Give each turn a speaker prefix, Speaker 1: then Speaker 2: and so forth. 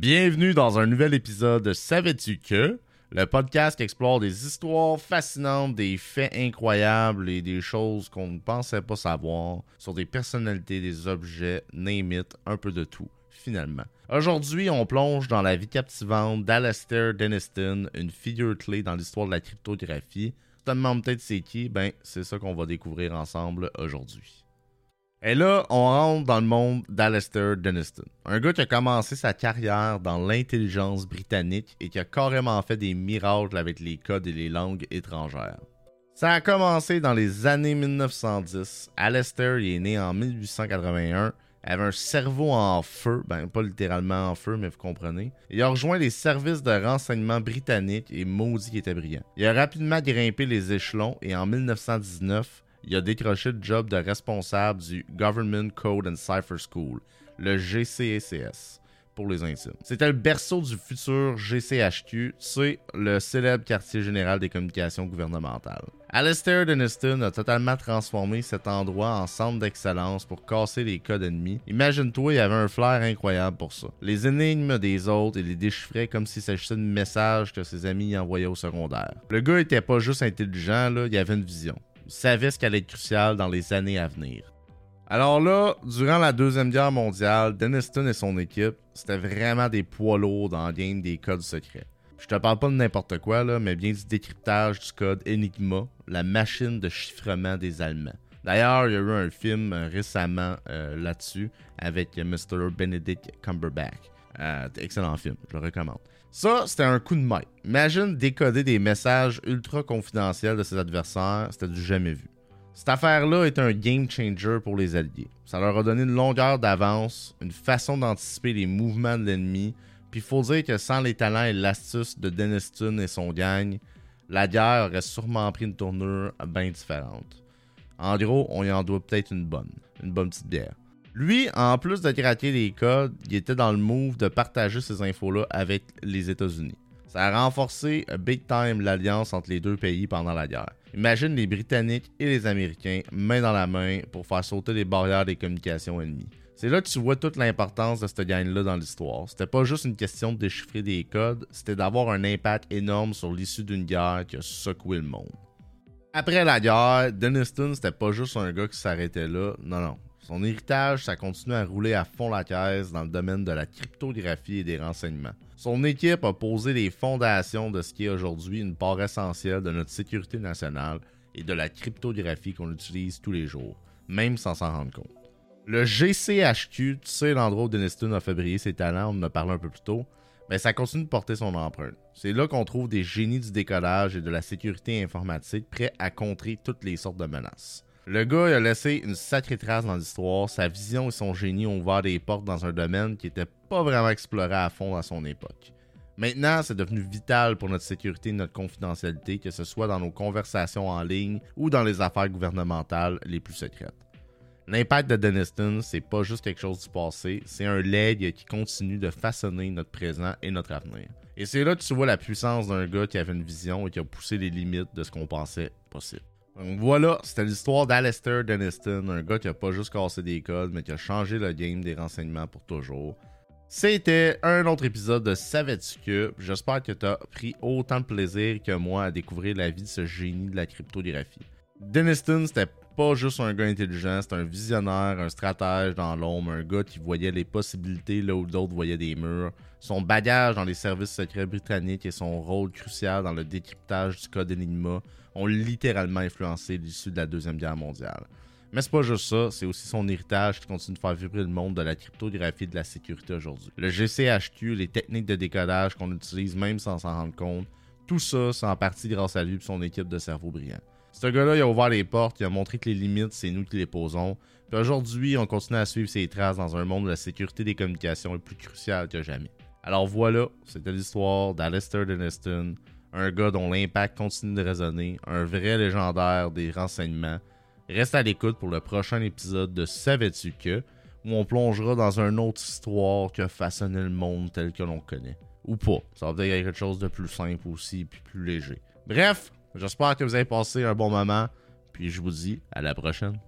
Speaker 1: Bienvenue dans un nouvel épisode de Savais-tu que? Le podcast qui explore des histoires fascinantes, des faits incroyables et des choses qu'on ne pensait pas savoir sur des personnalités, des objets, name it, un peu de tout, finalement. Aujourd'hui, on plonge dans la vie captivante d'Alastair Deniston, une figure clé dans l'histoire de la cryptographie. Tu te demandes peut-être c'est qui? Ben, c'est ça qu'on va découvrir ensemble aujourd'hui. Et là, on rentre dans le monde d'Alastair Deniston. Un gars qui a commencé sa carrière dans l'intelligence britannique et qui a carrément fait des miracles avec les codes et les langues étrangères. Ça a commencé dans les années 1910. Alastair est né en 1881. avait un cerveau en feu, ben pas littéralement en feu, mais vous comprenez. Il a rejoint les services de renseignement britanniques et maudit était brillant. Il a rapidement grimpé les échelons et en 1919, il a décroché le job de responsable du Government Code and Cipher School, le GCACS pour les intimes. C'était le berceau du futur GCHQ, c'est le célèbre quartier général des communications gouvernementales. Alastair Deniston a totalement transformé cet endroit en centre d'excellence pour casser les codes ennemis. Imagine-toi, il avait un flair incroyable pour ça. Les énigmes des autres, il les déchiffrait comme s'il s'agissait de messages que ses amis envoyaient au secondaire. Le gars était pas juste intelligent, il avait une vision savait ce qui allait être dans les années à venir. Alors là, durant la Deuxième Guerre mondiale, Deniston et son équipe, c'était vraiment des poids lourds dans le game des codes secrets. Je te parle pas de n'importe quoi, là, mais bien du décryptage du code Enigma, la machine de chiffrement des Allemands. D'ailleurs, il y a eu un film récemment euh, là-dessus avec Mr. Benedict Cumberbatch. Euh, excellent film, je le recommande. Ça, c'était un coup de main. Imagine décoder des messages ultra confidentiels de ses adversaires, c'était du jamais vu. Cette affaire-là est un game changer pour les Alliés. Ça leur a donné une longueur d'avance, une façon d'anticiper les mouvements de l'ennemi, puis il faut dire que sans les talents et l'astuce de Deniston et son gang, la guerre aurait sûrement pris une tournure bien différente. En gros, on y en doit peut-être une bonne, une bonne petite bière. Lui, en plus de craquer les codes, il était dans le move de partager ces infos-là avec les États-Unis. Ça a renforcé big time l'alliance entre les deux pays pendant la guerre. Imagine les Britanniques et les Américains main dans la main pour faire sauter les barrières des communications ennemies. C'est là que tu vois toute l'importance de cette gang-là dans l'histoire. C'était pas juste une question de déchiffrer des codes, c'était d'avoir un impact énorme sur l'issue d'une guerre qui a secoué le monde. Après la guerre, Deniston, c'était pas juste un gars qui s'arrêtait là. Non, non. Son héritage, ça continue à rouler à fond la caisse dans le domaine de la cryptographie et des renseignements. Son équipe a posé les fondations de ce qui est aujourd'hui une part essentielle de notre sécurité nationale et de la cryptographie qu'on utilise tous les jours, même sans s'en rendre compte. Le GCHQ, tu sais l'endroit où Deniston a fabriqué ses talents, on en a parlé un peu plus tôt, mais ça continue de porter son empreinte. C'est là qu'on trouve des génies du décodage et de la sécurité informatique prêts à contrer toutes les sortes de menaces. Le gars a laissé une sacrée trace dans l'histoire. Sa vision et son génie ont ouvert des portes dans un domaine qui n'était pas vraiment exploré à fond à son époque. Maintenant, c'est devenu vital pour notre sécurité et notre confidentialité, que ce soit dans nos conversations en ligne ou dans les affaires gouvernementales les plus secrètes. L'impact de Deniston, c'est pas juste quelque chose du passé, c'est un leg qui continue de façonner notre présent et notre avenir. Et c'est là que tu vois la puissance d'un gars qui avait une vision et qui a poussé les limites de ce qu'on pensait possible. Donc voilà, c'était l'histoire d'Alastair Deniston, un gars qui a pas juste cassé des codes, mais qui a changé le game des renseignements pour toujours. C'était un autre épisode de Savais-tu J'espère que tu as pris autant de plaisir que moi à découvrir la vie de ce génie de la cryptographie. Deniston, c'était pas juste un gars intelligent, c'était un visionnaire, un stratège dans l'ombre, un gars qui voyait les possibilités là où d'autres voyaient des murs. Son bagage dans les services secrets britanniques et son rôle crucial dans le décryptage du code Enigma ont littéralement influencé l'issue de la Deuxième Guerre mondiale. Mais c'est pas juste ça, c'est aussi son héritage qui continue de faire vibrer le monde de la cryptographie et de la sécurité aujourd'hui. Le GCHQ, les techniques de décodage qu'on utilise même sans s'en rendre compte, tout ça, c'est en partie grâce à lui et son équipe de cerveaux brillants. Ce gars-là, il a ouvert les portes, il a montré que les limites, c'est nous qui les posons. Puis aujourd'hui, on continue à suivre ses traces dans un monde où la sécurité des communications est plus cruciale que jamais. Alors voilà, c'était l'histoire d'Alistair Deniston, un gars dont l'impact continue de résonner, un vrai légendaire des renseignements. Reste à l'écoute pour le prochain épisode de Savais-tu que, où on plongera dans une autre histoire qui a façonné le monde tel que l'on connaît. Ou pas, ça va peut-être être quelque chose de plus simple aussi, puis plus léger. Bref, j'espère que vous avez passé un bon moment, puis je vous dis à la prochaine.